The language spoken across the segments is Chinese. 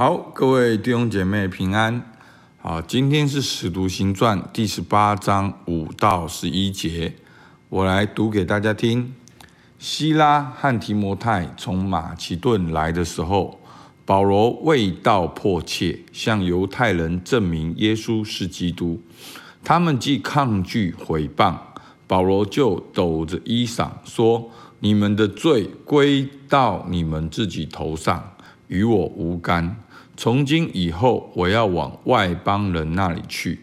好，各位弟兄姐妹平安。好，今天是《使徒行传》第十八章五到十一节，我来读给大家听。希拉和提摩太从马其顿来的时候，保罗为道迫切，向犹太人证明耶稣是基督。他们既抗拒毁谤，保罗就抖着衣裳说：“你们的罪归到你们自己头上，与我无干。从今以后，我要往外邦人那里去。”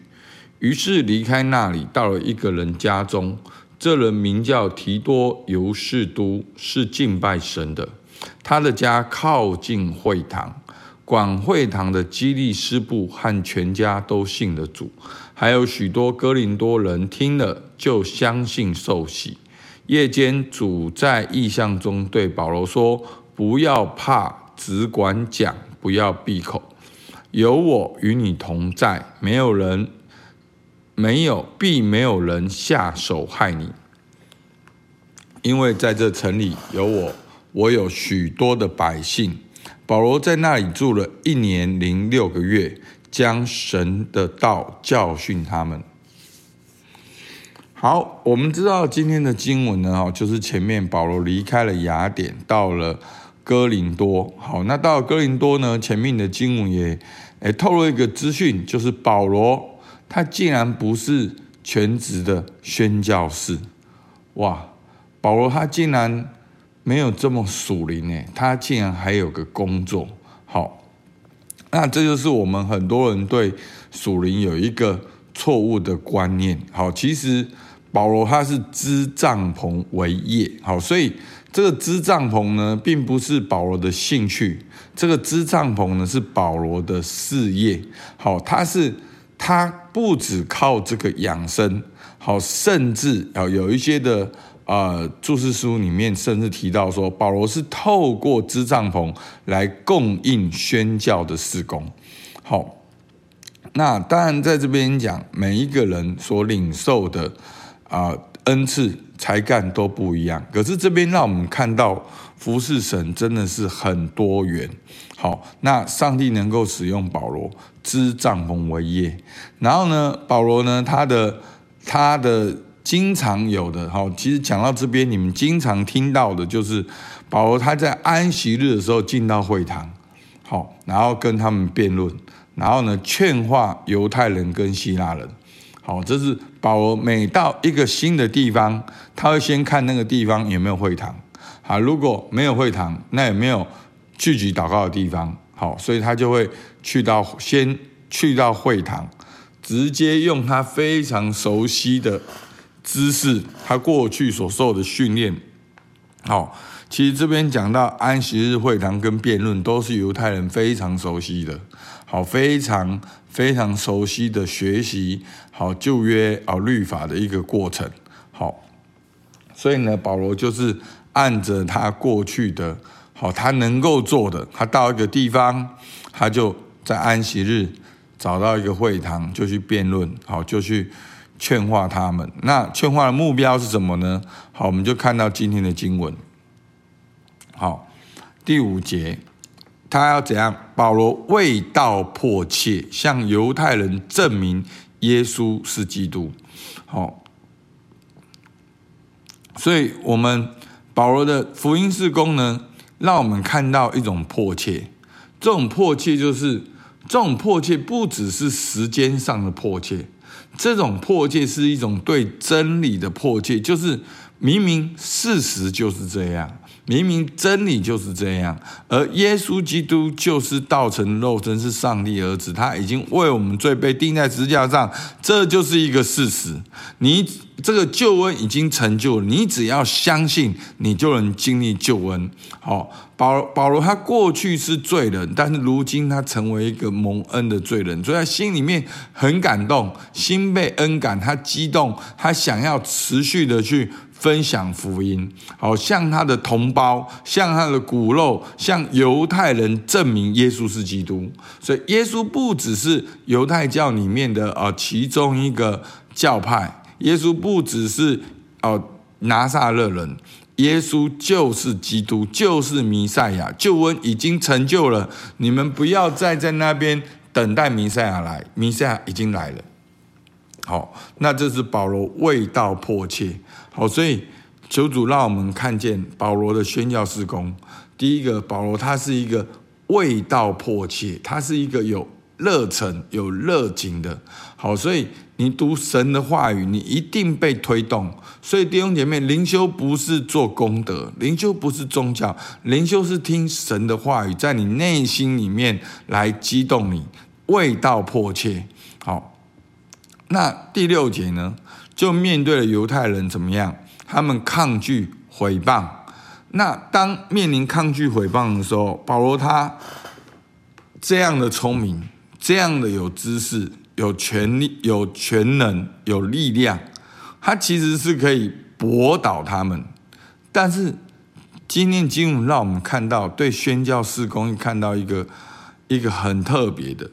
于是离开那里，到了一个人家中。这人名叫提多尤士都，是敬拜神的。他的家靠近会堂，管会堂的基利斯布和全家都信了主。还有许多哥林多人听了就相信受洗。夜间，主在异象中对保罗说：“不要怕，只管讲，不要闭口。有我与你同在，没有人，没有，必没有人下手害你。因为在这城里有我，我有许多的百姓。”保罗在那里住了一年零六个月。将神的道教训他们。好，我们知道今天的经文呢，就是前面保罗离开了雅典，到了哥林多。好，那到哥林多呢，前面的经文也诶透露一个资讯，就是保罗他竟然不是全职的宣教士。哇，保罗他竟然没有这么属灵诶，他竟然还有个工作。好。那这就是我们很多人对属灵有一个错误的观念。好，其实保罗他是织帐篷为业。好，所以这个支帐篷呢，并不是保罗的兴趣。这个支帐篷呢，是保罗的事业。好，他是他不只靠这个养生。好，甚至啊有一些的。呃，注释书里面甚至提到说，保罗是透过支帐篷来供应宣教的事工。好，那当然在这边讲，每一个人所领受的啊、恩赐才干都不一样。可是这边让我们看到服侍神真的是很多元。好，那上帝能够使用保罗织帐篷为业，然后呢，保罗呢，他的他的。经常有的，好，其实讲到这边，你们经常听到的就是保罗他在安息日的时候进到会堂，好，然后跟他们辩论，然后呢劝化犹太人跟希腊人，好，这是保罗每到一个新的地方，他会先看那个地方有没有会堂，好，如果没有会堂，那也没有聚集祷告的地方，好，所以他就会去到先去到会堂，直接用他非常熟悉的。知识，他过去所受的训练，好，其实这边讲到安息日会堂跟辩论，都是犹太人非常熟悉的，好，非常非常熟悉的学习，好旧约啊律法的一个过程，好，所以呢，保罗就是按着他过去的，好，他能够做的，他到一个地方，他就在安息日找到一个会堂，就去辩论，好，就去。劝化他们，那劝化的目标是什么呢？好，我们就看到今天的经文。好，第五节，他要怎样？保罗为道迫切，向犹太人证明耶稣是基督。好，所以我们保罗的福音事工呢，让我们看到一种迫切。这种迫切就是，这种迫切不只是时间上的迫切。这种迫切是一种对真理的迫切，就是明明事实就是这样，明明真理就是这样，而耶稣基督就是道成肉身，是上帝儿子，他已经为我们罪被钉在十字架上，这就是一个事实。你这个救恩已经成就，你只要相信，你就能经历救恩。好，保保罗他过去是罪人，但是如今他成为一个蒙恩的罪人，所以他心里面很感动，心被恩感，他激动，他想要持续的去分享福音，好，向他的同胞，向他的骨肉，向犹太人证明耶稣是基督。所以耶稣不只是犹太教里面的呃其中一个教派。耶稣不只是哦拿撒勒人，耶稣就是基督，就是弥赛亚，救恩已经成就了。你们不要再在那边等待弥赛亚来，弥赛亚已经来了。好，那这是保罗味道迫切。好，所以求主让我们看见保罗的宣教事工。第一个，保罗他是一个味道迫切，他是一个有热忱、有热情的。好，所以你读神的话语，你一定被推动。所以弟兄姐妹，灵修不是做功德，灵修不是宗教，灵修是听神的话语，在你内心里面来激动你，味道迫切。那第六节呢，就面对了犹太人怎么样？他们抗拒毁谤。那当面临抗拒毁谤的时候，保罗他这样的聪明，这样的有知识、有权力、有权能、有力量。他其实是可以驳倒他们，但是今天经文让我们看到，对宣教事工看到一个一个很特别的，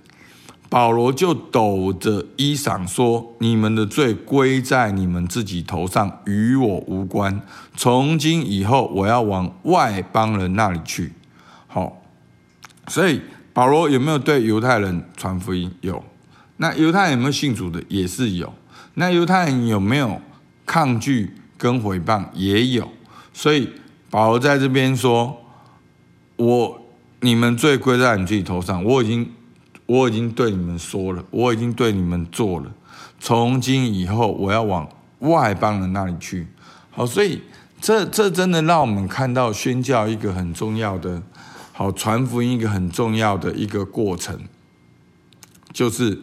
保罗就抖着衣裳说：“你们的罪归在你们自己头上，与我无关。从今以后，我要往外邦人那里去。”好，所以保罗有没有对犹太人传福音？有。那犹太人有没有信主的？也是有。那犹太人有没有抗拒跟毁谤？也有，所以保罗在这边说：“我你们罪归在你自己头上，我已经我已经对你们说了，我已经对你们做了。从今以后，我要往外邦人那里去。”好，所以这这真的让我们看到宣教一个很重要的，好传福音一个很重要的一个过程，就是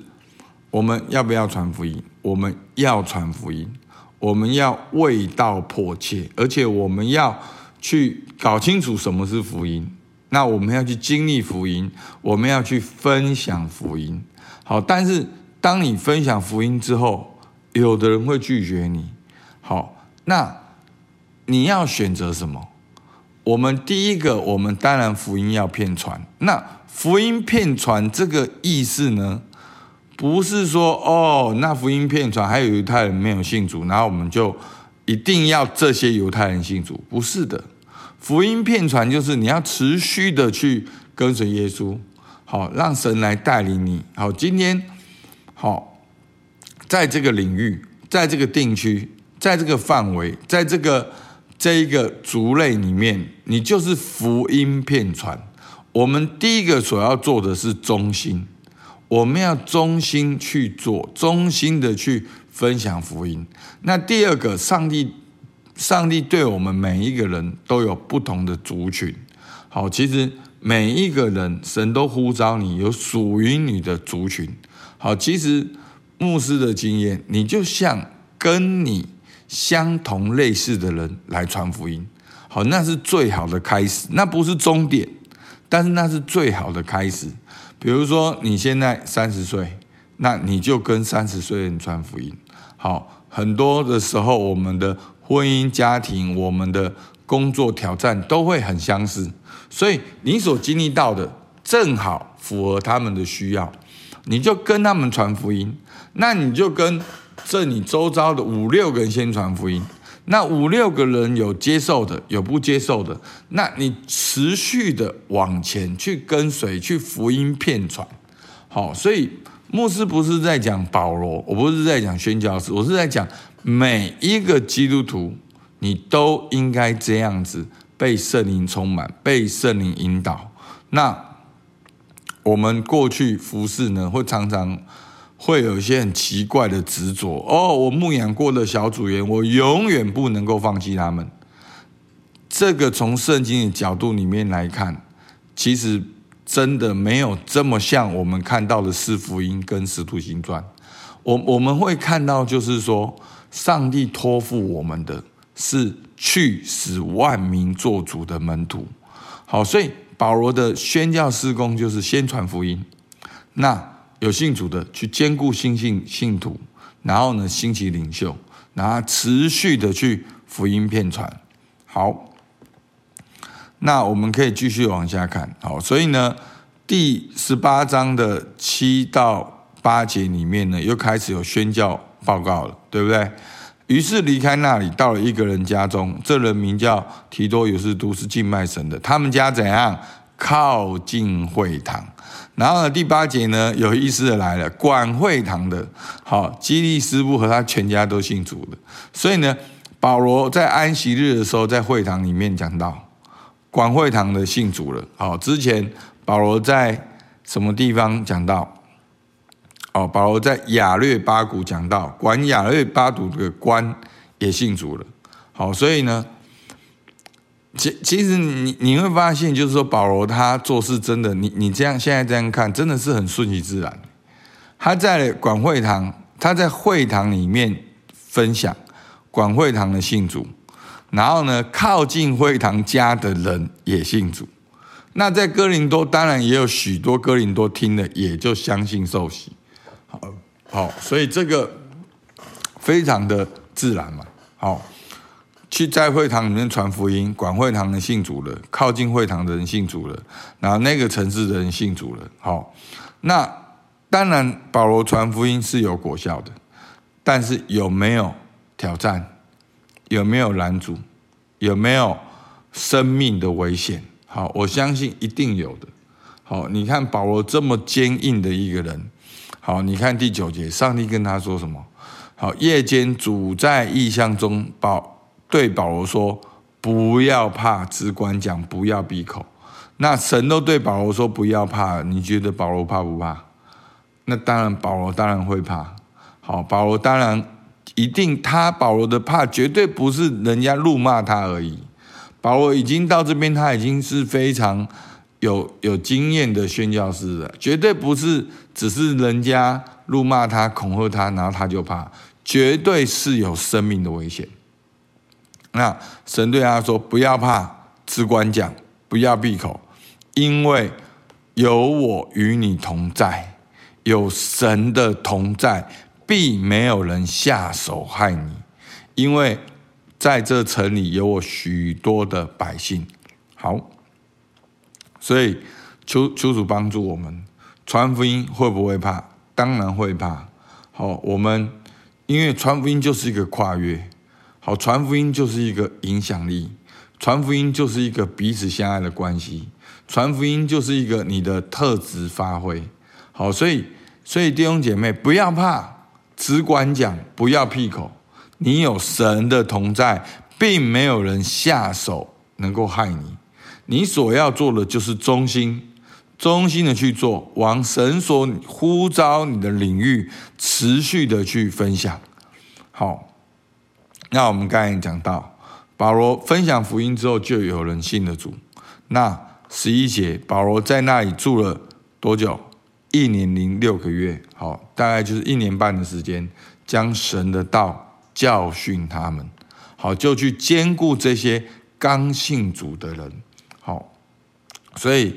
我们要不要传福音？我们要传福音，我们要味道迫切，而且我们要去搞清楚什么是福音。那我们要去经历福音，我们要去分享福音。好，但是当你分享福音之后，有的人会拒绝你。好，那你要选择什么？我们第一个，我们当然福音要骗传。那福音骗传这个意思呢？不是说哦，那福音骗传，还有犹太人没有信主，然后我们就一定要这些犹太人信主？不是的，福音片传就是你要持续的去跟随耶稣，好，让神来带领你。好，今天好，在这个领域，在这个定区，在这个范围，在这个这一个族类里面，你就是福音片传。我们第一个所要做的是忠心。我们要忠心去做，忠心的去分享福音。那第二个，上帝，上帝对我们每一个人都有不同的族群。好，其实每一个人，神都呼召你有属于你的族群。好，其实牧师的经验，你就像跟你相同类似的人来传福音。好，那是最好的开始，那不是终点，但是那是最好的开始。比如说你现在三十岁，那你就跟三十岁人传福音。好，很多的时候，我们的婚姻家庭、我们的工作挑战都会很相似，所以你所经历到的正好符合他们的需要，你就跟他们传福音。那你就跟这你周遭的五六个人先传福音。那五六个人有接受的，有不接受的，那你持续的往前去跟随，去福音遍传。好，所以牧师不是在讲保罗，我不是在讲宣教士，我是在讲每一个基督徒，你都应该这样子被圣灵充满，被圣灵引导。那我们过去服侍呢，会常常。会有一些很奇怪的执着哦，我牧养过的小组员，我永远不能够放弃他们。这个从圣经的角度里面来看，其实真的没有这么像我们看到的四福音跟使徒行传。我我们会看到，就是说，上帝托付我们的是去使万民作主的门徒。好，所以保罗的宣教事工就是先传福音。那有信主的去兼顾新信信徒，然后呢，兴起领袖，然后持续的去福音遍传。好，那我们可以继续往下看。好，所以呢，第十八章的七到八节里面呢，又开始有宣教报告了，对不对？于是离开那里，到了一个人家中，这人名叫提多也是都，是敬拜神的。他们家怎样？靠近会堂。然后呢，第八节呢，有意思的来了，管会堂的，好，基利斯布和他全家都信主了。所以呢，保罗在安息日的时候，在会堂里面讲到，管会堂的信主了。好，之前保罗在什么地方讲到？哦，保罗在亚略巴谷讲到，管亚略巴谷的官也信主了。好，所以呢，其其实你你会发现，就是说保罗他做事真的，你你这样现在这样看，真的是很顺其自然。他在管会堂，他在会堂里面分享，管会堂的信主，然后呢，靠近会堂家的人也信主。那在哥林多，当然也有许多哥林多听了，也就相信受洗。好，好，所以这个非常的自然嘛。好，去在会堂里面传福音，管会堂的信主了，靠近会堂的人信主了，然后那个城市的人信主了。好，那当然保罗传福音是有果效的，但是有没有挑战？有没有拦阻？有没有生命的危险？好，我相信一定有的。好，你看保罗这么坚硬的一个人。好，你看第九节，上帝跟他说什么？好，夜间主在异象中保对保罗说：“不要怕，只管讲，不要闭口。”那神都对保罗说：“不要怕。”你觉得保罗怕不怕？那当然，保罗当然会怕。好，保罗当然一定，他保罗的怕绝对不是人家辱骂他而已。保罗已经到这边，他已经是非常。有有经验的宣教士的，绝对不是只是人家辱骂他、恐吓他，然后他就怕，绝对是有生命的危险。那神对他说：“不要怕，只管讲，不要闭口，因为有我与你同在，有神的同在，必没有人下手害你，因为在这城里有我许多的百姓。”好。所以求求主帮助我们传福音会不会怕？当然会怕。好，我们因为传福音就是一个跨越，好，传福音就是一个影响力，传福音就是一个彼此相爱的关系，传福音就是一个你的特质发挥。好，所以所以弟兄姐妹不要怕，只管讲，不要闭口。你有神的同在，并没有人下手能够害你。你所要做的就是忠心，忠心的去做，往神所呼召你的领域持续的去分享。好，那我们刚才讲到，保罗分享福音之后，就有人信了主。那十一节，保罗在那里住了多久？一年零六个月。好，大概就是一年半的时间，将神的道教训他们。好，就去兼顾这些刚信主的人。所以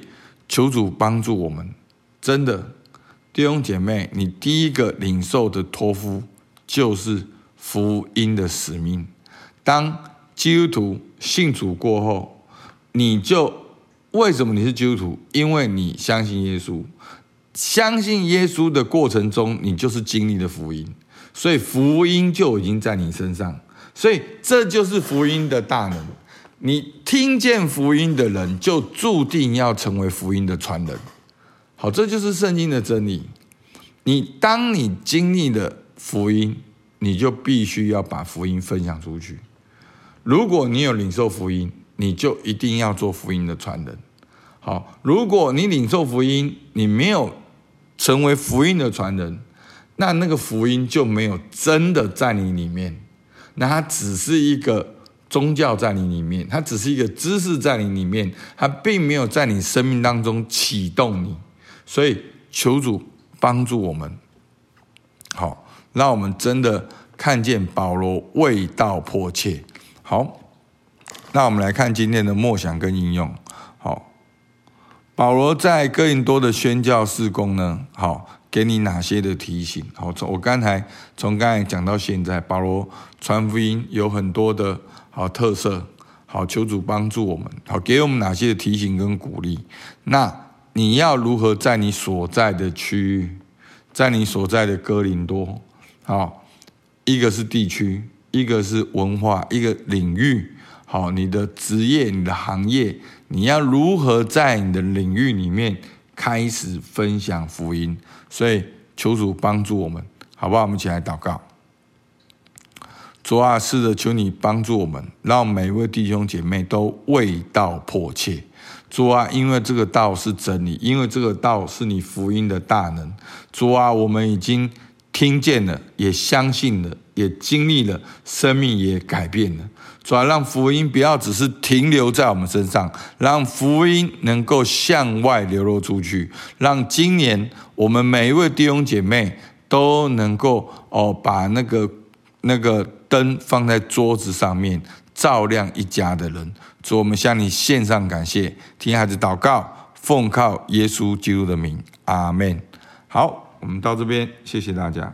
求主帮助我们，真的弟兄姐妹，你第一个领受的托付就是福音的使命。当基督徒信主过后，你就为什么你是基督徒？因为你相信耶稣，相信耶稣的过程中，你就是经历了福音，所以福音就已经在你身上，所以这就是福音的大能。你听见福音的人，就注定要成为福音的传人。好，这就是圣经的真理。你当你经历了福音，你就必须要把福音分享出去。如果你有领受福音，你就一定要做福音的传人。好，如果你领受福音，你没有成为福音的传人，那那个福音就没有真的在你里面，那它只是一个。宗教在你里面，它只是一个知识在你里面，它并没有在你生命当中启动你，所以求主帮助我们，好，让我们真的看见保罗味道迫切。好，那我们来看今天的默想跟应用。好，保罗在哥林多的宣教事工呢，好，给你哪些的提醒？好，从我刚才从刚才讲到现在，保罗传福音有很多的。好特色，好求主帮助我们，好给我们哪些的提醒跟鼓励？那你要如何在你所在的区域，在你所在的哥林多，好，一个是地区，一个是文化，一个领域。好，你的职业、你的行业，你要如何在你的领域里面开始分享福音？所以求主帮助我们，好不好？我们一起来祷告。主啊，是的，求你帮助我们，让每一位弟兄姐妹都为道迫切。主啊，因为这个道是真理，因为这个道是你福音的大能。主啊，我们已经听见了，也相信了，也经历了，生命也改变了。主啊，让福音不要只是停留在我们身上，让福音能够向外流露出去，让今年我们每一位弟兄姐妹都能够哦，把那个那个。灯放在桌子上面，照亮一家的人。主，我们向你献上感谢，听孩子祷告，奉靠耶稣基督的名，阿门。好，我们到这边，谢谢大家。